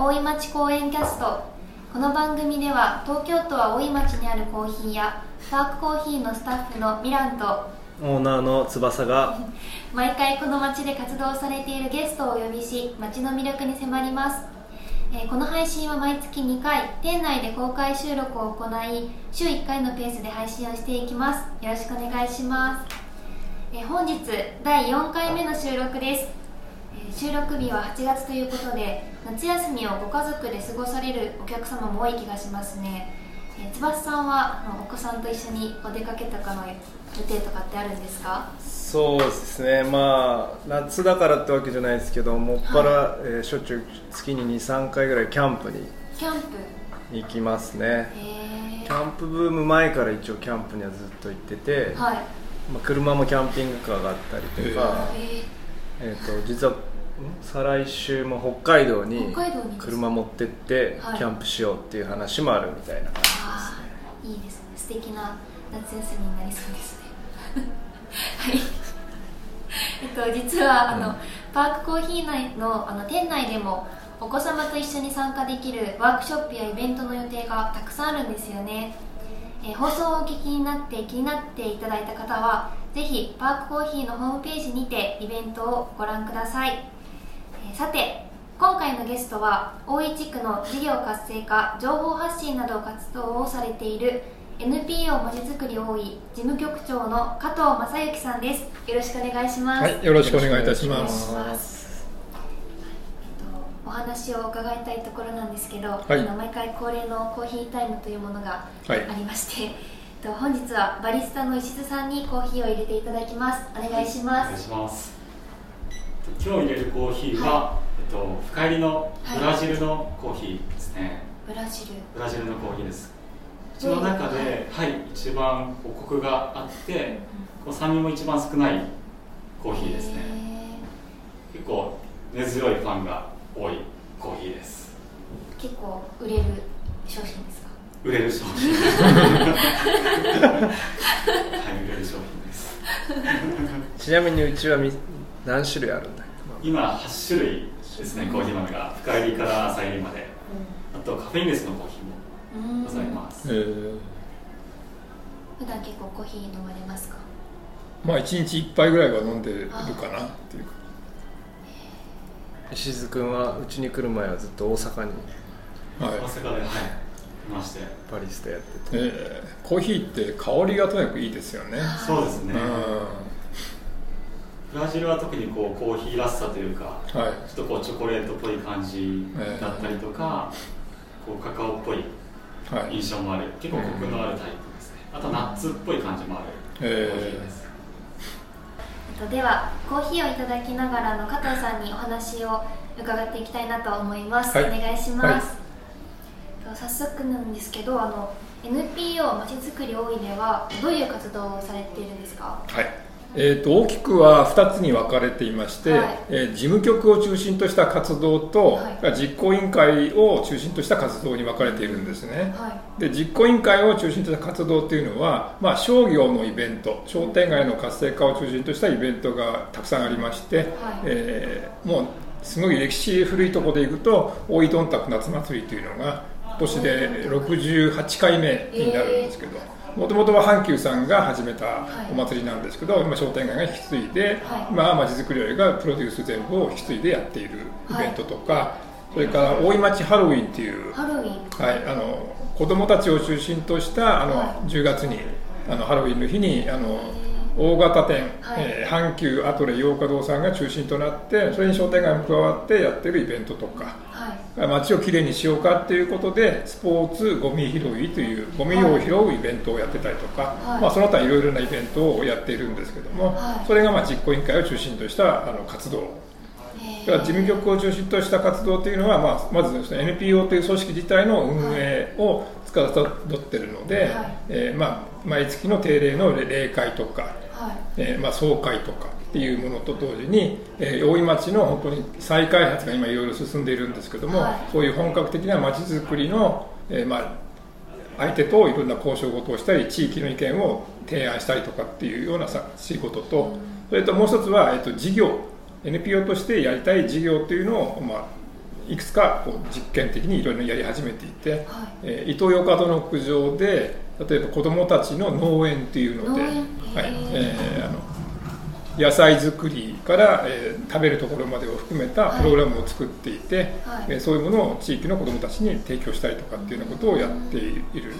大井町公園キャスト。この番組では東京都は大井町にあるコーヒーやパークコーヒーのスタッフのミランとオーナーの翼が 毎回この町で活動されているゲストをお呼びし町の魅力に迫ります、えーこの配信は毎月2回店内で公開収録を行い週1回のペースで配信をしていきます。よろしくお願いします、えー本日第4回目の収録です。えー収録日は8月ということで夏休みをご家族で過ごされるお客様も多い気がしますね、えー、翼さんはお子さんと一緒にお出かけとかの予定とかってあるんですか？そうですね。まあ夏だからってわけじゃないですけどもっぱら、えーしょっちゅう月に23回ぐらいキャンプにキャンプ？行きますね。へキャンプブーム前から一応キャンプにはずっと行ってて、えはい。まあ、車もキャンピングカーがあったりとか、ええー、と実はん再来週も北海道に車持ってってはい。キャンプしようっていう話もあるみたいな感じああいいですね。素敵な夏休みになりそうですね。はい。えっと実はあの、パークコーヒー内のあの店内でもお子様と一緒に参加できるワークショップやイベントの予定がたくさんあるんですよね、えー放送をお聞きになって気になっていただいた方はぜひパークコーヒーのホームページにてイベントをご覧ください。えーさて今回のゲストは大井地区の事業活性化情報発信など活動をされている NPO まちづくり大井事務局長の加藤正幸さんです。よろしくお願いします、はい、よろしくお願いいたします。しますお話を伺いたいところなんですけど、はい。あの毎回恒例のコーヒータイムというものがあはい。りまして、えっと本日はバリスタの石津さんにコーヒーを入れていただきます。お願いしおます。願いします。今日入れるコーヒーは、えっと深入りのブラジルのコーヒーですね。ブラジルブラジルのコーヒーです。うちの中で、はい、一番こうコクがあって、こう酸味も一番少ないコーヒーですね。結構根強いファンが多いコーヒーです。結構売れる商品ですか？売れる商品。はい、売れる商品です。ちなみにうちはみ何種類あるんだ？今8種類ですね、コーヒー豆が深入りから浅入りまで。あとカフェインレスのコーヒーもうんございます。えー普段結構コーヒー飲まれますか？まあ一日一杯ぐらいは飲んでるかなっていうか。石津君はうちに来る前はずっと大阪にはい。大阪で、はい、いまして。バリスタやっててえーコーヒーって香りがとにかくいいですよね。そうですね。うん。ブラジルは特にこうコーヒーらしさというか、はい。ちょっとこうチョコレートっぽい感じだったりとか、こうカカオっぽいはい。印象もある、結構コクのあるタイプですね。あとナッツっぽい感じもあるコーヒーです。えっとではコーヒーをいただきながらの加藤さんにお話を伺っていきたいなと思います、はいお願いします、えっと早速なんですけどあの NPO まちづくり大井ではどういう活動をされているんですか？はい。えー、と大きくは2つに分かれていまして、はい。えー事務局を中心とした活動と、はい。実行委員会を中心とした活動に分かれているんですね。はで実行委員会を中心とした活動っていうのは、まあ、商業のイベント商店街の活性化を中心としたイベントがたくさんありまして、えーもうすごい歴史古いところでいくと大井どんたく夏祭りというのが今年で68回目になるんですけどもともとは阪急さんが始めたお祭りなんですけど、今商店街が引き継いで、はい。今はまちづくりがプロデュース全部を引き継いでやっているイベントとか、それから大井町ハロウィンっていういハロウィン。はい、あの子供たちを中心としたあの、は10月にあのハロウィンの日にあの大型店、はい。えー阪急アトレ洋華堂さんが中心となってそれに商店街も加わってやってるイベントとかはい。街をきれいにしようかっていうことでスポーツゴミ拾いというゴミを拾うイベントをやってたりとか、はい。まあ、その他いろいろなイベントをやっているんですけども、はい。それがまあ実行委員会を中心としたあの活動。えだから事務局を中心とした活動というのは、まあ、まずです、ね、NPO という組織自体の運営を司っているので、はい。えーまあ、毎月の定例の例会とか、はいえーまあ、総会とかっていうものと同時に、えー大井町の本当に再開発が今いろいろ進んでいるんですけども、はい。そういう本格的な町づくりの、えーまあ、相手といろんな交渉事をしたり地域の意見を提案したりとかっていうようなさ仕事と、それともう一つは、えっと、事業 NPO としてやりたい事業というのを、まあ、いくつかこう実験的にいろいろやり始めていて、はい、えー、伊東洋華堂の屋上で例えば子どもたちの農園っていうので、はいえー、あの野菜作りから、えー、食べるところまでを含めたプログラムを作っていて、はい、えー、そういうものを地域の子どもたちに提供したりとかっていうようなことをやっている、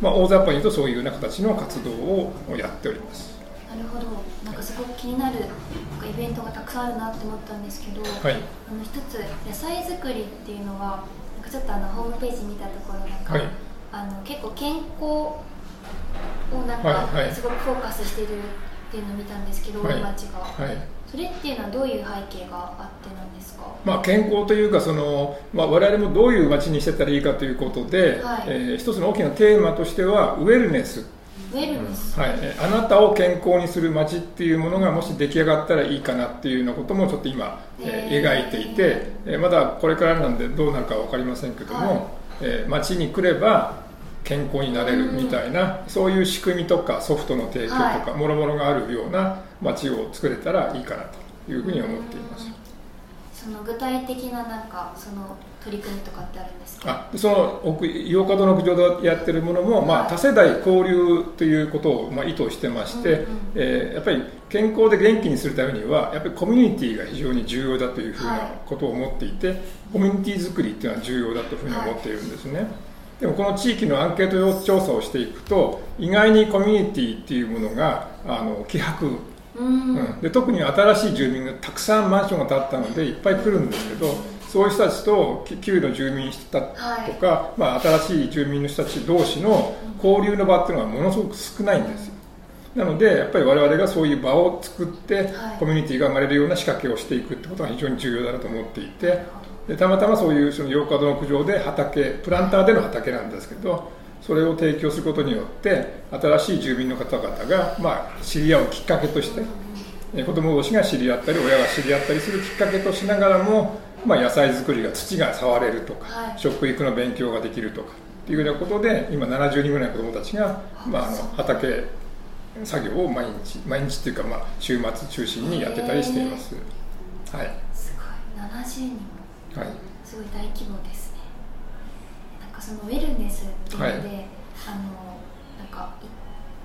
まあ、大雑把に言うとそういうような形の活動をやっております。なるほど。なんかすごく気になるイベントがたくさんあるなって思ったんですけど、はい、あの一つ野菜作りっていうのはなんかちょっとあのホームページ見たところなんか、はい、あの結構健康をなんかすごくフォーカスしてるっていうのを見たんですけど、はい、町が、はい、それっていうのはどういう背景があってなんですか、まあ、健康というかその、まあ、我々もどういう町にしてたらいいかということで、はい。えー、一つの大きなテーマとしてはウェルネスウェルネス、はい、あなたを健康にする街っていうものがもし出来上がったらいいかなっていうようなこともちょっと今、えー、描いていて、えー、まだこれからなんでどうなるか分かりませんけども、はい、えー、街に来れば健康になれるみたいな、うん、そういう仕組みとかソフトの提供とかもろもろがあるような街を作れたらいいかなというふうに思っています。その具体的ななんかその取り組みとかってあるんですか？あその奥洋華堂の屋上でやってるものも、はい、まあ、多世代交流ということを、まあ、意図してまして、うんうん、えー、やっぱり健康で元気にするためにはやっぱりコミュニティが非常に重要だというふうなことを思っていて、はい、コミュニティ作りっていうのは重要だというふうに思っているんですね、はい、でもこの地域のアンケート調査をしていくと意外にコミュニティっていうものがあの希薄うん、で特に新しい住民がたくさんマンションが建ったのでいっぱい来るんですけどそういう人たちと旧の住民たとか、はい、まあ、新しい住民の人たち同士の交流の場っていうのはものすごく少ないんですよ。なのでやっぱり我々がそういう場を作って、コミュニティが生まれるような仕掛けをしていくってことが非常に重要だなと思っていてでたまたまそういうその洋華堂の屋上で畑プランターでの畑なんですけどそれを提供することによって新しい住民の方々が、まあ、知り合うきっかけとして子供同士が知り合ったり親が知り合ったりするきっかけとしながらもまあ、野菜作りが土が触れるとか、はい、食育の勉強ができるとかっていうようなことで今70人ぐらいの子どもたちが、まあ、あの畑作業を毎日毎日っていうか、まあ、週末中心にやってたりしています、はい、すごい。70人はい。すごい大規模ですそのウェルネスっていうので、はい、あのなんか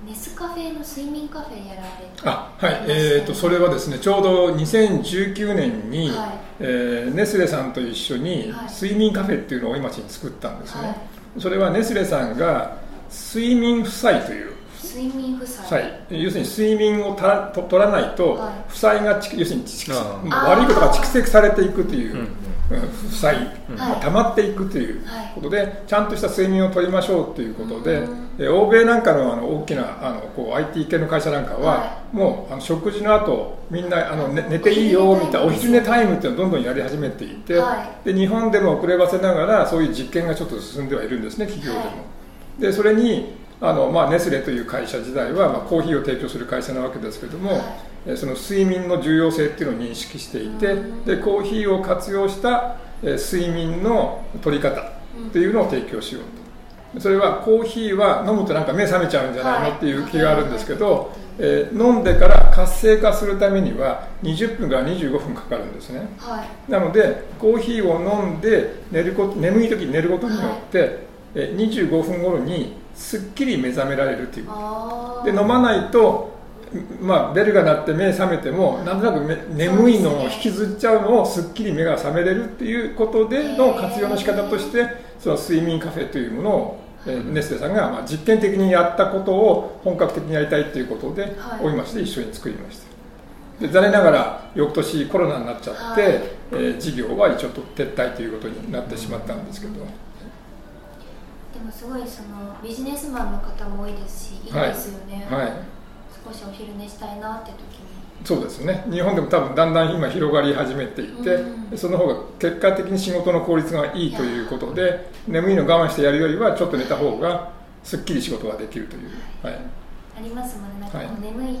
ネスカフェの睡眠カフェやられてあはい。えーと、それはですねちょうど2019年に、はい、えー、ネスレさんと一緒に睡眠カフェっていうのを今町に作ったんですね、はい、それはネスレさんが睡眠負債という。睡眠負債。要するに睡眠をたと取らないと、負債が要するに悪いことが蓄積されていくという、うん負債が溜まっていくということで、ちゃんとした睡眠をとりましょうということで、え欧米なんかのあの大きなあのこう IT 系の会社なんかは、もうあの食事の後みんなあの、ね、寝ていいよみたいなお昼寝タイム。っていうのをどんどんやり始めていて、で日本でも遅ればせながらそういう実験がちょっと進んではいるんですね企業でも。でそれにあの、まあ、ネスレという会社時代は、まあ、コーヒーを提供する会社なわけですけども、その睡眠の重要性っていうのを認識していてでコーヒーを活用した睡眠の取り方っていうのを提供しようと。それはコーヒーは飲むとなんか目覚めちゃうんじゃないの？っていう気があるんですけど、えー、飲んでから活性化するためには20分から25分かかるんですね、はい、なのでコーヒーを飲んで寝ること眠い時に寝ることによって、はい、え25分頃にすっきり目覚められるという。で飲まないとまあ、ベルが鳴って目覚めてもなんとなく眠いのを引きずっちゃうのをすっきり目が覚めれるっていうことでの活用の仕方としてその睡眠カフェというものを、えー、ネスレさんがまあ実験的にやったことを本格的にやりたいということで、はい、おいまして一緒に作りました。で残念ながら翌年コロナになっちゃって、はい、えー、事業は一応撤退ということになってしまったんですけど。でもすごいそのビジネスマンの方も多いですしいいですよね、はい、はい少しお昼寝したいなって時に。そうですね。日本でも多分だんだん今広がり始めていて、うん、その方が結果的に仕事の効率がいいということで眠いの我慢してやるよりはちょっと寝た方がすっきり仕事ができるという、はい、ありますもんね。なんか眠い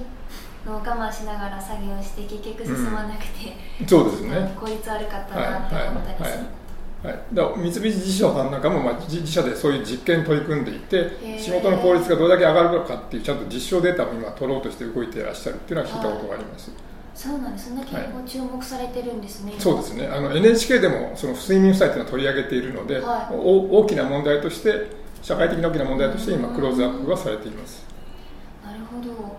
のを我慢しながら作業して結局進まなくて、うん、そうですね。効率悪かったなって思ったりす。る、はいはいはい。はい、だ三菱地所さんなんかも、まあ、自社でそういう実験に取り組んでいて仕事の効率がどれだけ上がるのかっていうちゃんと実証データを今取ろうとして動いていらっしゃるっていうのは聞いたことがあります、はいそうなんです。そんな結構注目されてるんですね、はい、そうですね。あの NHK でもその睡眠負債というのは取り上げているので、はい、大きな問題として社会的な大きな問題として今クローズアップがされています。なるほど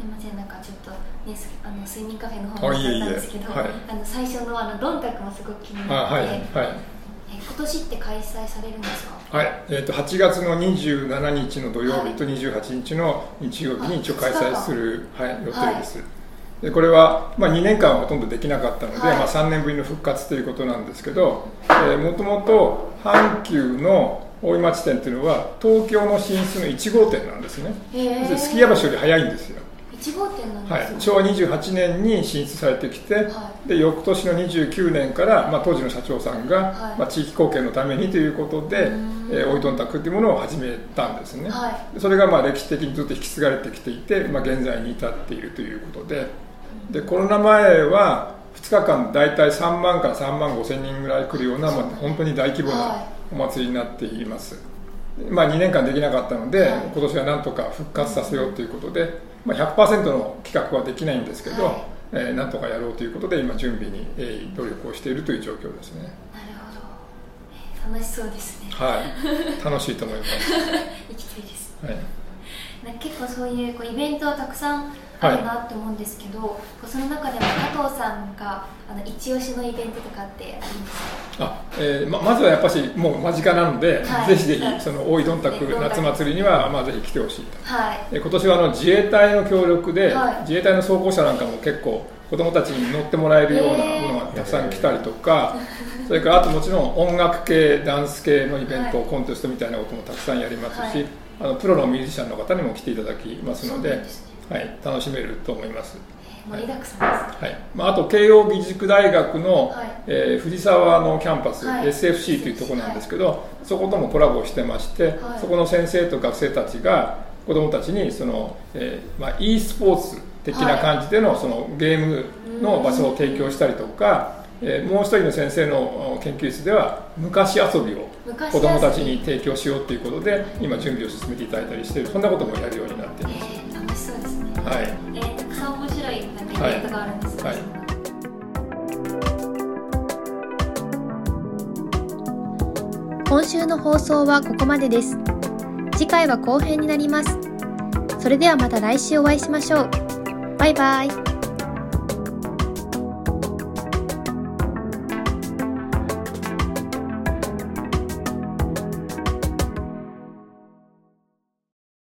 すみませんなんかちょっと、ね、あの睡眠カフェの方にったんですけどあの最初のあのロンタクもすごく気になって、はいはい、今年って開催されるんですか？はい、えーと、8月の27日の土曜日と28日の日曜日に一応開催する、はい、予定です、はいでこれは、まあ、2年間はほとんどできなかったので、はい、まあ、3年ぶりの復活ということなんですけどもともと阪急の大井町店っていうのは東京の進出の1号店なんですね。すき家橋より早いんですよ1号店なんです、ね、はい、昭和28年に進出されてきて、はい、で翌年の29年から、まあ、当時の社長さんが、はい、まあ、地域貢献のためにということで、えー、おいどんたくというものを始めたんですね、それがまあ歴史的にずっと引き継がれてきていて、まあ、現在に至っているということで。でコロナ前は2日間大体3万から3万5千人ぐらい来るような、まあ、本当に大規模なお祭りになっています、まあ、2年間できなかったので、今年はなんとか復活させようということで、まあ、100%の企画はできないんですけど、はい、えー、なんとかやろうということで今準備に、えー、努力をしているという状況ですね。なるほど、えー、楽しそうですね。はい。楽しいと思います。行きたいです、はい、結構そういうこうイベントはたくさんあるなって思うんですけど、はい、その中でも加藤さんがあの一押しのイベントとかってありますか？あ、えーま、まずはやっぱしもう間近なので、はい、ぜひぜひその大井どんたく夏祭りには、まあ、ぜひ来てほしいと、はい、今年はあの自衛隊の協力で、はい、自衛隊の装甲車なんかも結構子供たちに乗ってもらえるようなものがたくさん来たりとか、それからあともちろん音楽系ダンス系のイベント、コンテストみたいなこともたくさんやりますし、あのプロのミュージシャンの方にも来ていただきますので。はい、楽しめると思います。盛りだくさんです、はい。まあ、あと慶應義塾大学の、はい、えー、藤沢のキャンパス、はい、SFC というところなんですけど、はい、そこともコラボしてまして、そこの先生と学生たちが子どもたちにその、えーまあ、e スポーツ的な感じでの,、そのゲームの場所を提供したりとか、えー、もう一人の先生の研究室では昔遊びを子どもたちに提供しようということで今準備を進めていただいたりしてそんなこともやるようになっています。はい。えー、たくさん面白いイベントがあるんですね、はい、はい。今週の放送はここまでです。次回は後編になります。それではまた来週お会いしましょう。バイバイ